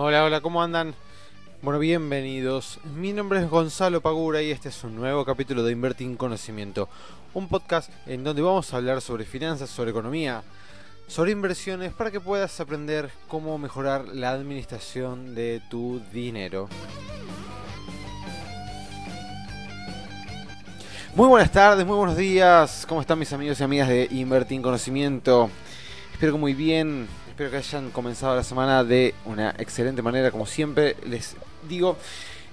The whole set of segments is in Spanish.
Hola, hola, ¿cómo andan? Bueno, bienvenidos. Mi nombre es Gonzalo Pagura y este es un nuevo capítulo de Invertir en Conocimiento, un podcast en donde vamos a hablar sobre finanzas, sobre economía, sobre inversiones para que puedas aprender cómo mejorar la administración de tu dinero. Muy buenas tardes, muy buenos días. ¿Cómo están mis amigos y amigas de Invertir en Conocimiento? Espero que muy bien espero que hayan comenzado la semana de una excelente manera, como siempre les digo.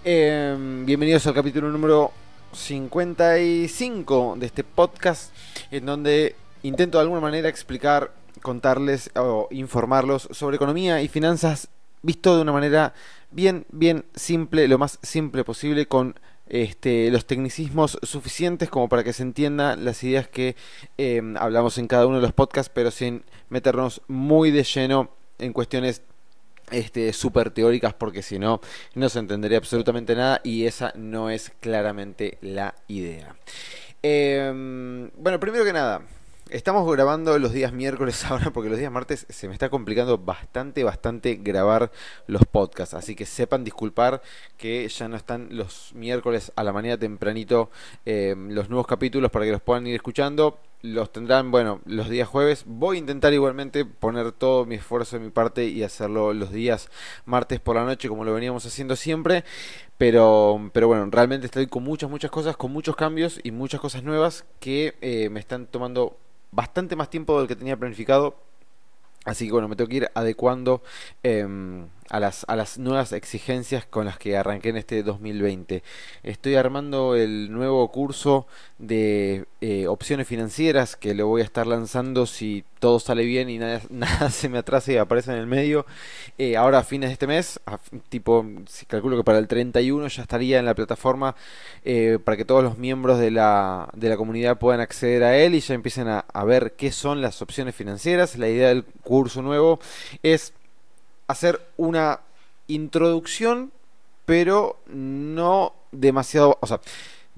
Em, bienvenidos al capítulo número 55 de este podcast, en donde intento de alguna manera explicar, contarles o informarlos sobre economía y finanzas visto de una manera bien, bien simple, lo más simple posible, con este, los tecnicismos suficientes como para que se entiendan las ideas que em, hablamos en cada uno de los podcasts, pero sin meternos muy de lleno en cuestiones este, súper teóricas porque si no, no se entendería absolutamente nada y esa no es claramente la idea. Em, bueno, primero que nada, Estamos grabando los días miércoles ahora porque los días martes se me está complicando bastante, bastante grabar los podcasts. Así que sepan disculpar que ya no están los miércoles a la mañana tempranito eh, los nuevos capítulos para que los puedan ir escuchando. Los tendrán, bueno, los días jueves. Voy a intentar igualmente poner todo mi esfuerzo de mi parte y hacerlo los días martes por la noche como lo veníamos haciendo siempre. Pero, pero bueno, realmente estoy con muchas, muchas cosas, con muchos cambios y muchas cosas nuevas que eh, me están tomando bastante más tiempo del que tenía planificado. Así que bueno, me tengo que ir adecuando em, a, las, a las nuevas exigencias con las que arranqué en este 2020. Estoy armando el nuevo curso de eh, opciones financieras que lo voy a estar lanzando si todo sale bien y nada, nada se me atrasa y aparece en el medio. Eh, ahora a fines de este mes, tipo, si calculo que para el 31 ya estaría en la plataforma eh, para que todos los miembros de la, de la comunidad puedan acceder a él y ya empiecen a, a ver qué son las opciones financieras. La idea del curso nuevo es hacer una introducción, pero no demasiado, o sea,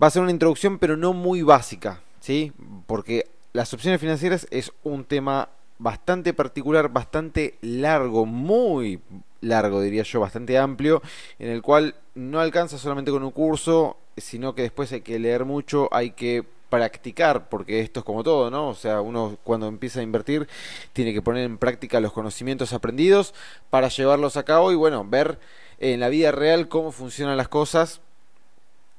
va a ser una introducción, pero no muy básica, ¿sí? Porque las opciones financieras es un tema bastante particular, bastante largo, muy largo diría yo, bastante amplio, en el cual no alcanza solamente con un curso, sino que después hay que leer mucho, hay que practicar, porque esto es como todo, ¿no? O sea, uno cuando empieza a invertir tiene que poner en práctica los conocimientos aprendidos para llevarlos a cabo y bueno, ver en la vida real cómo funcionan las cosas.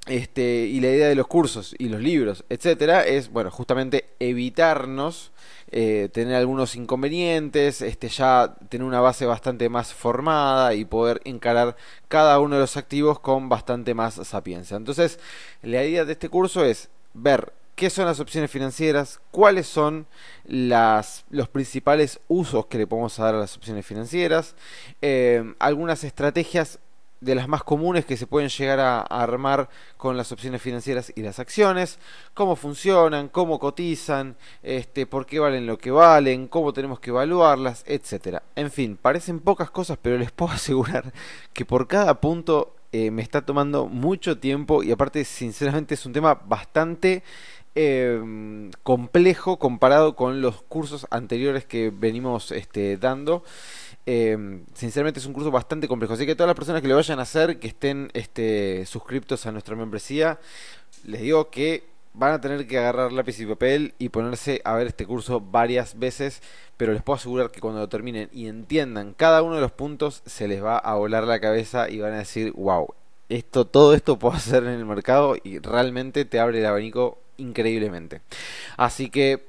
Este, y la idea de los cursos y los libros, etcétera, es bueno, justamente evitarnos eh, tener algunos inconvenientes, este, ya tener una base bastante más formada y poder encarar cada uno de los activos con bastante más sapiencia. Entonces, la idea de este curso es ver qué son las opciones financieras, cuáles son las, los principales usos que le podemos dar a las opciones financieras, eh, algunas estrategias de las más comunes que se pueden llegar a, armar con las opciones financieras y las acciones, cómo funcionan, cómo cotizan, este, por qué valen lo que valen, cómo tenemos que evaluarlas, etcétera. En fin, parecen pocas cosas, pero les puedo asegurar que por cada punto eh, me está tomando mucho tiempo y aparte sinceramente es un tema bastante eh, complejo comparado con los cursos anteriores que venimos este, dando. Eh, sinceramente es un curso bastante complejo. Así que todas las personas que lo vayan a hacer, que estén este, suscriptos a nuestra membresía, les digo que van a tener que agarrar lápiz y papel y ponerse a ver este curso varias veces, pero les puedo asegurar que cuando lo terminen y entiendan cada uno de los puntos, se les va a volar la cabeza y van a decir, wow, esto, todo esto puedo hacer en el mercado y realmente te abre el abanico increíblemente. Así que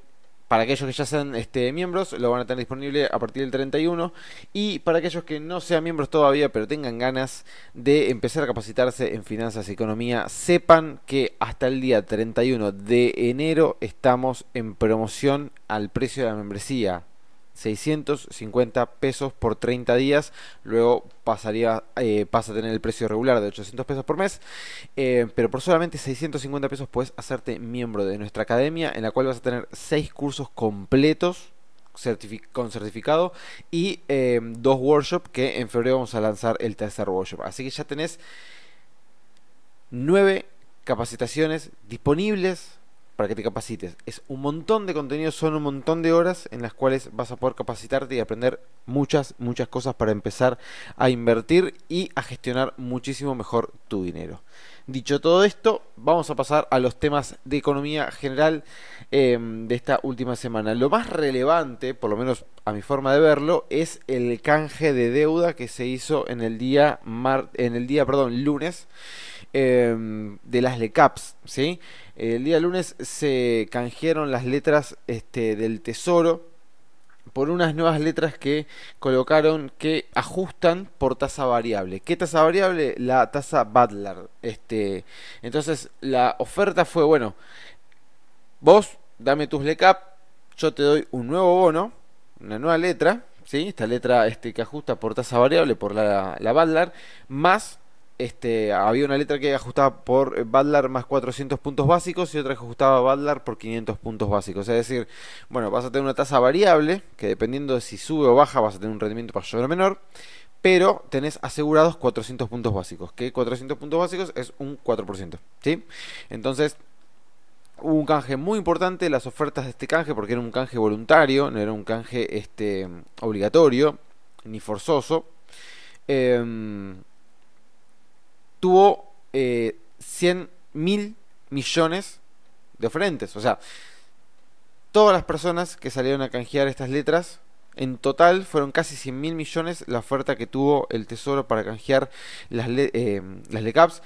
para aquellos que ya sean este, miembros, lo van a tener disponible a partir del 31. Y para aquellos que no sean miembros todavía, pero tengan ganas de empezar a capacitarse en finanzas y economía, sepan que hasta el día 31 de enero estamos en promoción al precio de la membresía. 650 pesos por 30 días, luego pasaría, eh, pasa a tener el precio regular de 800 pesos por mes, eh, pero por solamente 650 pesos puedes hacerte miembro de nuestra academia, en la cual vas a tener 6 cursos completos con certificado y eh, dos workshops que en febrero vamos a lanzar el tercer workshop. Así que ya tenés 9 capacitaciones disponibles para que te capacites. Es un montón de contenido, son un montón de horas en las cuales vas a poder capacitarte y aprender muchas, muchas cosas para empezar a invertir y a gestionar muchísimo mejor tu dinero. Dicho todo esto, vamos a pasar a los temas de economía general em, de esta última semana. Lo más relevante, por lo menos a mi forma de verlo, es el canje de deuda que se hizo en el día, mar en el día perdón, lunes em, de las LECAPs. ¿sí? El día lunes se canjearon las letras este, del Tesoro por unas nuevas letras que colocaron que ajustan por tasa variable. ¿Qué tasa variable? La tasa Butler. Este, entonces la oferta fue, bueno, vos dame tus LECAP, yo te doy un nuevo bono, una nueva letra, ¿sí? esta letra este, que ajusta por tasa variable, por la, la Butler, más este, había una letra que ajustaba por Badlar más 400 puntos básicos y otra que ajustaba Badlar por 500 puntos básicos. Es decir, bueno, vas a tener una tasa variable que dependiendo de si sube o baja vas a tener un rendimiento mayor o menor, pero tenés asegurados 400 puntos básicos, que 400 puntos básicos es un 4%. ¿sí? Entonces, hubo un canje muy importante, las ofertas de este canje, porque era un canje voluntario, no era un canje este, obligatorio ni forzoso. Eh, tuvo eh, 100 mil millones de oferentes. O sea, todas las personas que salieron a canjear estas letras, en total fueron casi 100 mil millones la oferta que tuvo el Tesoro para canjear las, eh, las LECAPs.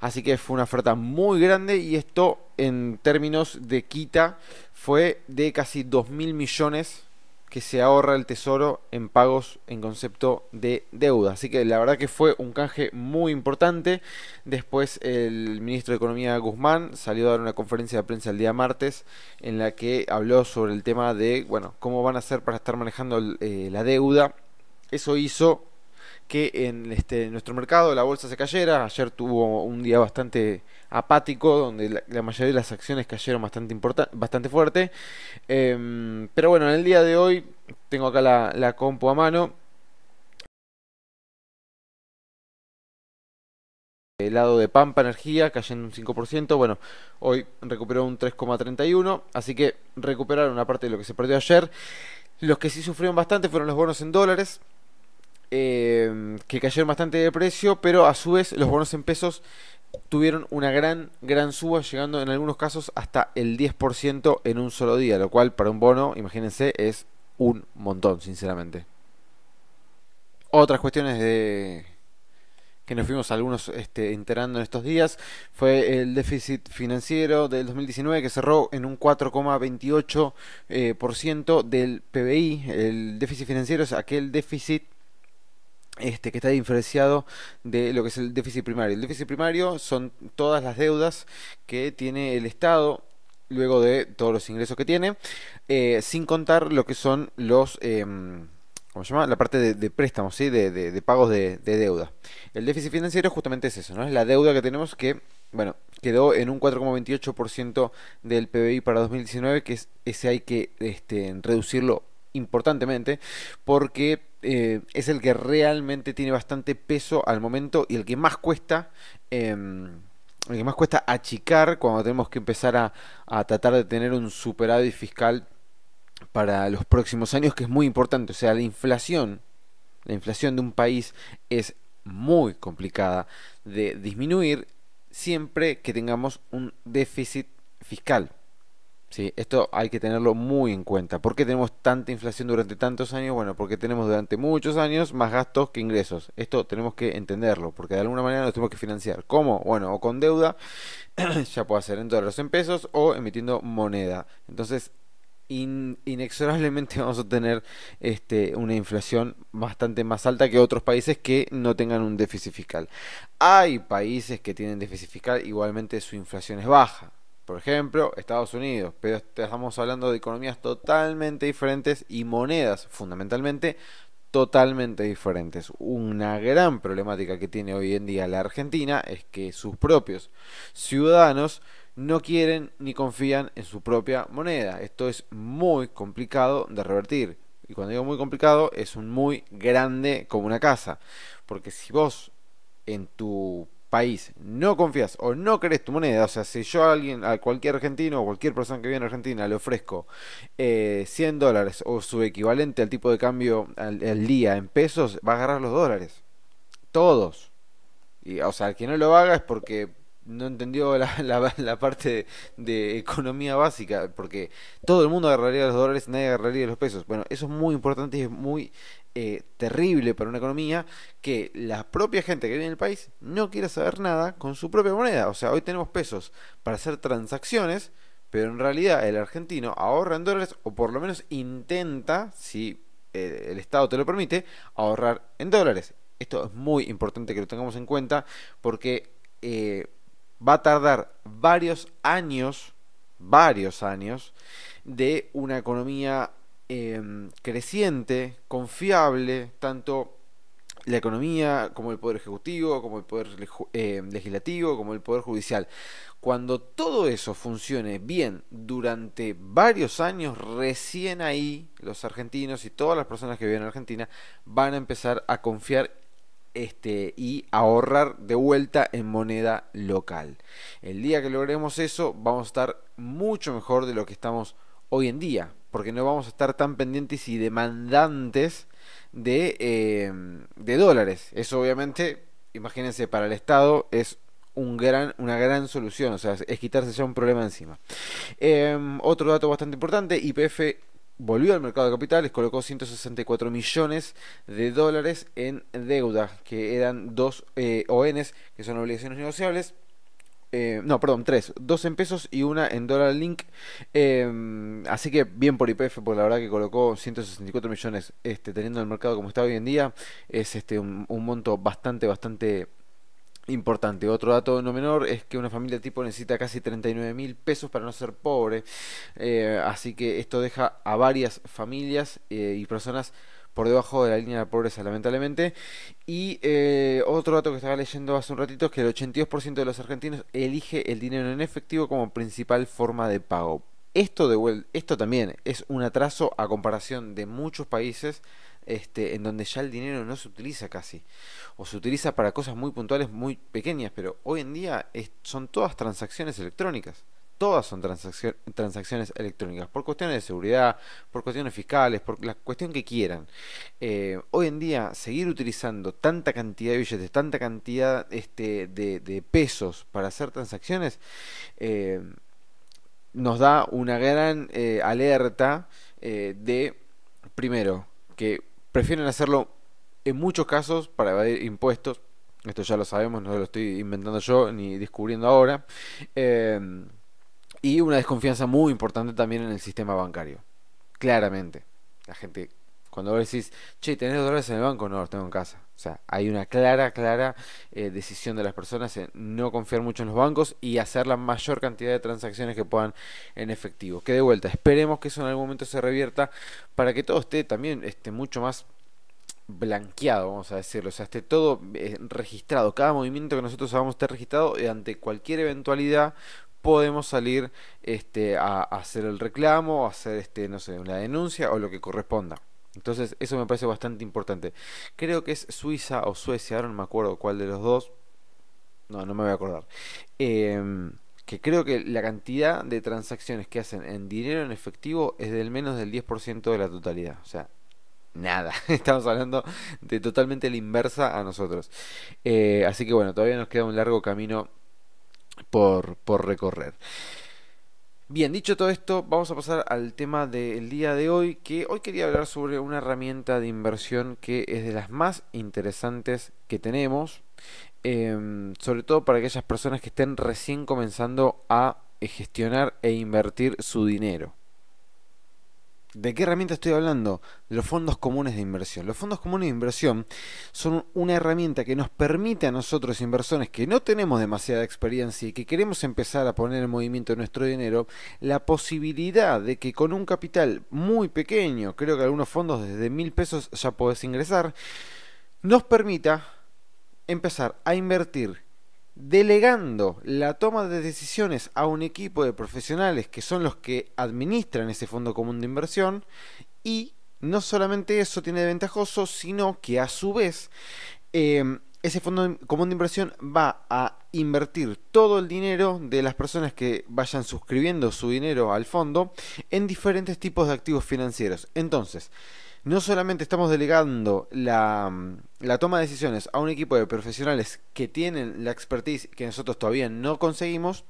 Así que fue una oferta muy grande y esto en términos de quita fue de casi 2 mil millones que se ahorra el tesoro en pagos en concepto de deuda. Así que la verdad que fue un canje muy importante. Después el ministro de Economía Guzmán salió a dar una conferencia de prensa el día martes en la que habló sobre el tema de, bueno, cómo van a hacer para estar manejando eh, la deuda. Eso hizo que en este, nuestro mercado la bolsa se cayera. Ayer tuvo un día bastante apático, donde la, mayoría de las acciones cayeron bastante, bastante fuerte. Em, pero bueno, en el día de hoy tengo acá la, la compu a mano. El lado de Pampa Energía cayendo un 5%, bueno, hoy recuperó un 3,31, así que recuperaron una parte de lo que se perdió ayer. Los que sí sufrieron bastante fueron los bonos en dólares, eh, que cayeron bastante de precio, pero a su vez los bonos en pesos tuvieron una gran, gran suba, llegando en algunos casos hasta el 10% en un solo día, lo cual para un bono, imagínense, es un montón, sinceramente. Otras cuestiones de que nos fuimos algunos este, enterando en estos días fue el déficit financiero del 2019 que cerró en un 4,28% eh, del PBI. El déficit financiero es aquel déficit este, que está diferenciado de lo que es el déficit primario. El déficit primario son todas las deudas que tiene el Estado luego de todos los ingresos que tiene, eh, sin contar lo que son los... Eh, ¿Cómo se llama? La parte de, préstamos, ¿sí? De, de, pagos de, deuda. El déficit financiero justamente es eso, ¿no? Es la deuda que tenemos que, bueno, quedó en un 4,28% del PBI para 2019, que es, ese hay que este, reducirlo importantemente porque eh, es el que realmente tiene bastante peso al momento y el que más cuesta em, el que más cuesta achicar cuando tenemos que empezar a, a tratar de tener un superávit fiscal para los próximos años que es muy importante. O sea la inflación la inflación de un país es muy complicada de disminuir siempre que tengamos un déficit fiscal Sí, esto hay que tenerlo muy en cuenta. ¿Por qué tenemos tanta inflación durante tantos años? Bueno, porque tenemos durante muchos años más gastos que ingresos. Esto tenemos que entenderlo, porque de alguna manera nos tenemos que financiar. ¿Cómo? Bueno, o con deuda, ya puede ser en dólares en pesos, o emitiendo moneda. Entonces, inexorablemente vamos a tener este, una inflación bastante más alta que otros países que no tengan un déficit fiscal. Hay países que tienen déficit fiscal, igualmente su inflación es baja por ejemplo, Estados Unidos, pero estamos hablando de economías totalmente diferentes y monedas fundamentalmente totalmente diferentes. Una gran problemática que tiene hoy en día la Argentina es que sus propios ciudadanos no quieren ni confían en su propia moneda. Esto es muy complicado de revertir. Y cuando digo muy complicado, es un muy grande como una casa. Porque si vos en tu país no confías o no querés tu moneda, o sea, si yo a alguien, a cualquier argentino o cualquier persona que viene a Argentina le ofrezco 100 eh, dólares o su equivalente al tipo de cambio al, día en pesos, va a agarrar los dólares. Todos. Y, o sea, el que no lo haga es porque no entendió la, parte de, economía básica, porque todo el mundo agarraría los dólares, nadie agarraría los pesos. Bueno, eso es muy importante y es muy eh, terrible para una economía que la propia gente que vive en el país no quiere saber nada con su propia moneda. O sea, hoy tenemos pesos para hacer transacciones, pero en realidad el argentino ahorra en dólares o por lo menos intenta, si eh, el Estado te lo permite, ahorrar en dólares. Esto es muy importante que lo tengamos en cuenta porque... Eh, va a tardar varios años, varios años, de una economía em, creciente, confiable, tanto la economía como el poder ejecutivo, como el poder em, legislativo, como el poder judicial. Cuando todo eso funcione bien durante varios años, recién ahí los argentinos y todas las personas que viven en Argentina van a empezar a confiar este, y ahorrar de vuelta en moneda local. El día que logremos eso, vamos a estar mucho mejor de lo que estamos hoy en día, porque no vamos a estar tan pendientes y demandantes de, eh, de dólares. Eso obviamente, imagínense, para el Estado es un gran, una gran solución, o sea, es quitarse ya un problema encima. Em, otro dato bastante importante, IPF volvió al mercado de capitales, colocó 164 millones de dólares en deuda, que eran dos eh, ONs, que son obligaciones negociables. Eh, no, perdón, tres, dos en pesos y una en dólar link. Em, así que bien por IPF, porque la verdad que colocó 164 millones este, teniendo el mercado como está hoy en día. Es este un, monto bastante, bastante importante. Otro dato no menor es que una familia tipo necesita casi 39 mil pesos para no ser pobre. Eh, así que esto deja a varias familias eh, y personas por debajo de la línea de pobreza, lamentablemente. Y eh, otro dato que estaba leyendo hace un ratito es que el 82% de los argentinos elige el dinero en efectivo como principal forma de pago. Esto, de, esto también es un atraso a comparación de muchos países este, en donde ya el dinero no se utiliza casi, o se utiliza para cosas muy puntuales, muy pequeñas, pero hoy en día son todas transacciones electrónicas. Todas son transacciones electrónicas, por cuestiones de seguridad, por cuestiones fiscales, por la cuestión que quieran. Eh, hoy en día, seguir utilizando tanta cantidad de billetes, tanta cantidad este, de, pesos para hacer transacciones, eh, nos da una gran eh, alerta de, primero, que prefieren hacerlo en muchos casos para evadir impuestos. Esto ya lo sabemos, no lo estoy inventando yo ni descubriendo ahora. Eh, y una desconfianza muy importante también en el sistema bancario. Claramente. La gente, cuando decís, che, ¿tenés dólares en el banco? No, los tengo en casa. O sea, hay una clara, clara eh, decisión de las personas en no confiar mucho en los bancos y hacer la mayor cantidad de transacciones que puedan en efectivo. Que de vuelta, esperemos que eso en algún momento se revierta para que todo esté también esté mucho más blanqueado, vamos a decirlo, o sea, esté todo eh, registrado, cada movimiento que nosotros hagamos esté registrado y ante cualquier eventualidad podemos salir este, a, hacer el reclamo, a hacer este, no sé, una denuncia o lo que corresponda. Entonces eso me parece bastante importante. Creo que es Suiza o Suecia, ahora no me acuerdo cuál de los dos. No, no me voy a acordar. Em, que creo que la cantidad de transacciones que hacen en dinero en efectivo es del menos del 10% de la totalidad. O sea, nada. Estamos hablando de totalmente la inversa a nosotros. Eh, así que bueno, todavía nos queda un largo camino por, por recorrer. Bien, dicho todo esto, vamos a pasar al tema del día de hoy, que hoy quería hablar sobre una herramienta de inversión que es de las más interesantes que tenemos, em, sobre todo para aquellas personas que estén recién comenzando a gestionar e invertir su dinero. ¿De qué herramienta estoy hablando? De los fondos comunes de inversión. Los fondos comunes de inversión son una herramienta que nos permite a nosotros, inversores que no tenemos demasiada experiencia y que queremos empezar a poner en movimiento nuestro dinero, la posibilidad de que con un capital muy pequeño, creo que algunos fondos desde mil pesos ya podés ingresar, nos permita empezar a invertir delegando la toma de decisiones a un equipo de profesionales que son los que administran ese fondo común de inversión y no solamente eso tiene ventajoso, sino que a su vez eh, ese fondo común de inversión va a invertir todo el dinero de las personas que vayan suscribiendo su dinero al fondo en diferentes tipos de activos financieros. Entonces, no solamente estamos delegando la, toma de decisiones a un equipo de profesionales que tienen la expertise que nosotros todavía no conseguimos,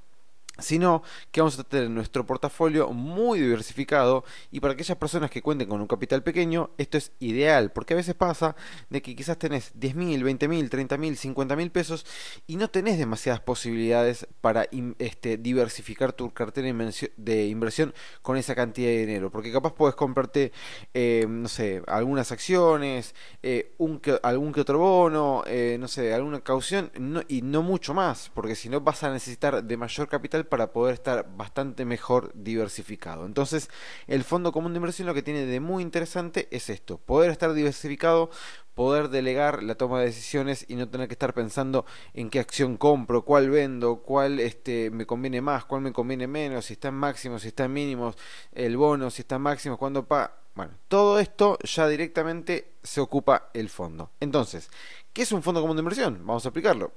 sino que vamos a tener nuestro portafolio muy diversificado y para aquellas personas que cuenten con un capital pequeño esto es ideal porque a veces pasa de que quizás tenés 10 mil, 20 mil, 30 mil, 50 mil pesos y no tenés demasiadas posibilidades para este, diversificar tu cartera de inversión con esa cantidad de dinero porque capaz puedes comprarte eh, no sé, algunas acciones eh, un algún que otro bono eh, no sé, alguna caución y no mucho más porque si no vas a necesitar de mayor capital para poder estar bastante mejor diversificado. Entonces, el fondo común de inversión lo que tiene de muy interesante es esto, poder estar diversificado, poder delegar la toma de decisiones y no tener que estar pensando en qué acción compro, cuál vendo, cuál este, me conviene más, cuál me conviene menos, si está en máximo, si está en mínimos, el bono, si está en máximo, cuándo pa... Bueno, todo esto ya directamente se ocupa el fondo. Entonces, ¿qué es un fondo común de inversión? Vamos a explicarlo.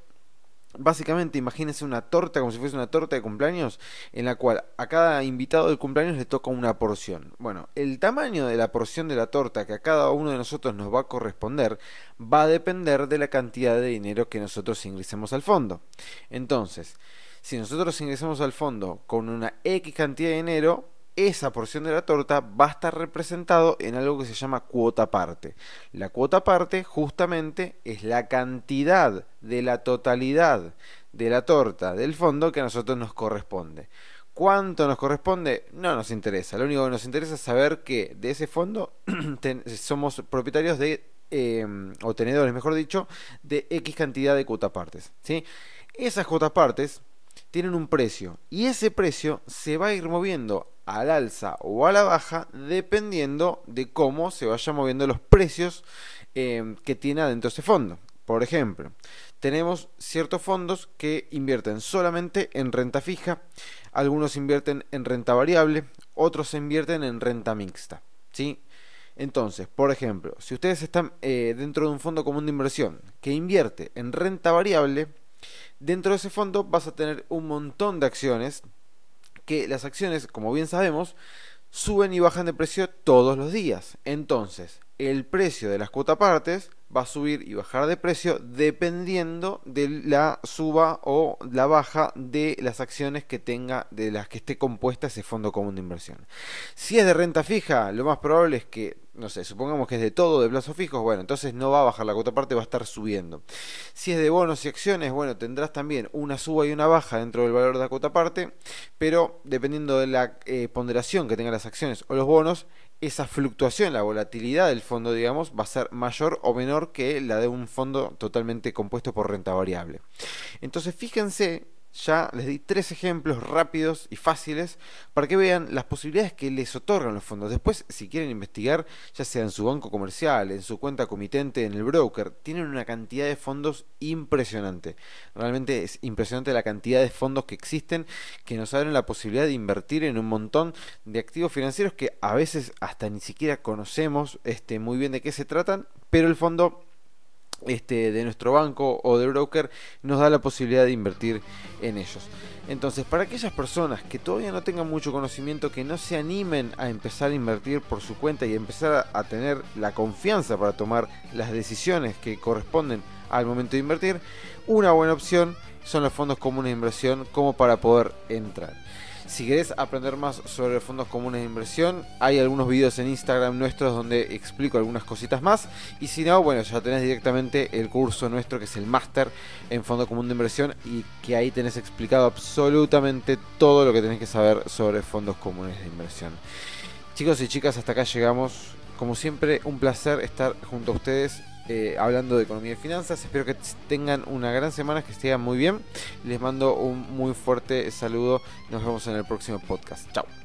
Básicamente, imagínense una torta como si fuese una torta de cumpleaños en la cual a cada invitado del cumpleaños le toca una porción. Bueno, el tamaño de la porción de la torta que a cada uno de nosotros nos va a corresponder va a depender de la cantidad de dinero que nosotros ingresemos al fondo. Entonces, si nosotros ingresamos al fondo con una X cantidad de dinero, esa porción de la torta va a estar representado en algo que se llama cuota parte. La cuota parte justamente es la cantidad de la totalidad de la torta del fondo que a nosotros nos corresponde. ¿Cuánto nos corresponde? No nos interesa. Lo único que nos interesa es saber que de ese fondo somos propietarios de, eh, o tenedores, mejor dicho, de X cantidad de cuota partes. ¿sí? Esas cuotas partes tienen un precio y ese precio se va a ir moviendo al alza o a la baja dependiendo de cómo se vayan moviendo los precios eh, que tiene adentro ese fondo. Por ejemplo, tenemos ciertos fondos que invierten solamente en renta fija, algunos invierten en renta variable, otros invierten en renta mixta. ¿sí? Entonces, por ejemplo, si ustedes están eh, dentro de un fondo común de inversión que invierte en renta variable, dentro de ese fondo vas a tener un montón de acciones que las acciones, como bien sabemos, suben y bajan de precio todos los días. Entonces, el precio de las cuotas partes va a subir y bajar de precio dependiendo de la suba o la baja de las acciones que tenga, de las que esté compuesta ese fondo común de inversión. Si es de renta fija, lo más probable es que, no sé, supongamos que es de todo de plazos fijos, bueno, entonces no va a bajar la cuota parte, va a estar subiendo. Si es de bonos y acciones, bueno, tendrás también una suba y una baja dentro del valor de la cuota parte, pero dependiendo de la eh, ponderación que tengan las acciones o los bonos, esa fluctuación, la volatilidad del fondo, digamos, va a ser mayor o menor que la de un fondo totalmente compuesto por renta variable. Entonces, fíjense ya les di tres ejemplos rápidos y fáciles para que vean las posibilidades que les otorgan los fondos. Después, si quieren investigar, ya sea en su banco comercial, en su cuenta comitente, en el broker, tienen una cantidad de fondos impresionante. Realmente es impresionante la cantidad de fondos que existen que nos abren la posibilidad de invertir en un montón de activos financieros que a veces hasta ni siquiera conocemos este, muy bien de qué se tratan, pero el fondo este, de nuestro banco o de broker nos da la posibilidad de invertir en ellos. Entonces, para aquellas personas que todavía no tengan mucho conocimiento, que no se animen a empezar a invertir por su cuenta y empezar a tener la confianza para tomar las decisiones que corresponden al momento de invertir, una buena opción son los fondos comunes de inversión como para poder entrar. Si querés aprender más sobre fondos comunes de inversión, hay algunos videos en Instagram nuestros donde explico algunas cositas más. Y si no, bueno, ya tenés directamente el curso nuestro que es el máster en fondo común de inversión y que ahí tenés explicado absolutamente todo lo que tenés que saber sobre fondos comunes de inversión. Chicos y chicas, hasta acá llegamos. Como siempre, un placer estar junto a ustedes eh, hablando de economía y finanzas. Espero que tengan una gran semana, que estén muy bien. Les mando un muy fuerte saludo. Nos vemos en el próximo podcast. Chao.